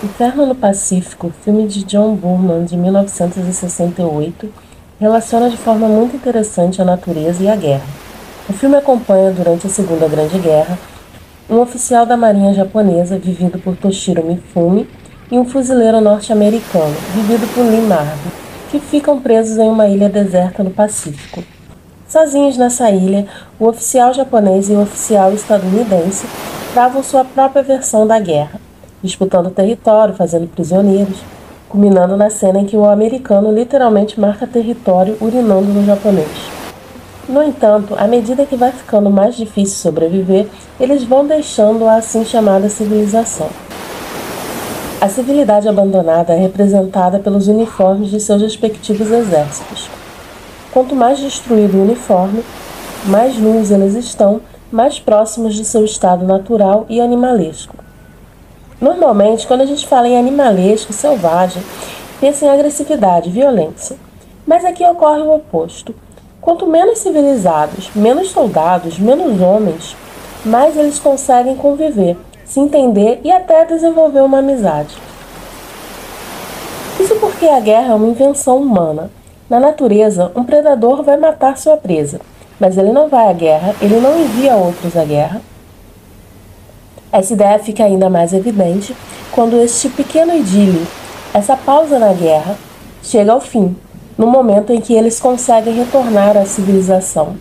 Inferno no Pacífico, filme de John Burman de 1968, relaciona de forma muito interessante a natureza e a guerra. O filme acompanha, durante a Segunda Grande Guerra, um oficial da marinha japonesa, vivido por Toshiro Mifune, e um fuzileiro norte-americano, vivido por Lee Marvin, que ficam presos em uma ilha deserta no Pacífico. Sozinhos nessa ilha, o oficial japonês e o oficial estadunidense travam sua própria versão da guerra disputando território, fazendo prisioneiros, culminando na cena em que o americano literalmente marca território urinando no japonês. No entanto, à medida que vai ficando mais difícil sobreviver, eles vão deixando a assim chamada civilização. A civilidade abandonada é representada pelos uniformes de seus respectivos exércitos. Quanto mais destruído o uniforme, mais nus eles estão, mais próximos de seu estado natural e animalesco. Normalmente, quando a gente fala em animalesco, selvagem, pensa em agressividade, violência. Mas aqui ocorre o oposto. Quanto menos civilizados, menos soldados, menos homens, mais eles conseguem conviver, se entender e até desenvolver uma amizade. Isso porque a guerra é uma invenção humana. Na natureza, um predador vai matar sua presa, mas ele não vai à guerra, ele não envia outros à guerra, essa ideia fica ainda mais evidente quando este pequeno idílio, essa pausa na guerra, chega ao fim, no momento em que eles conseguem retornar à civilização.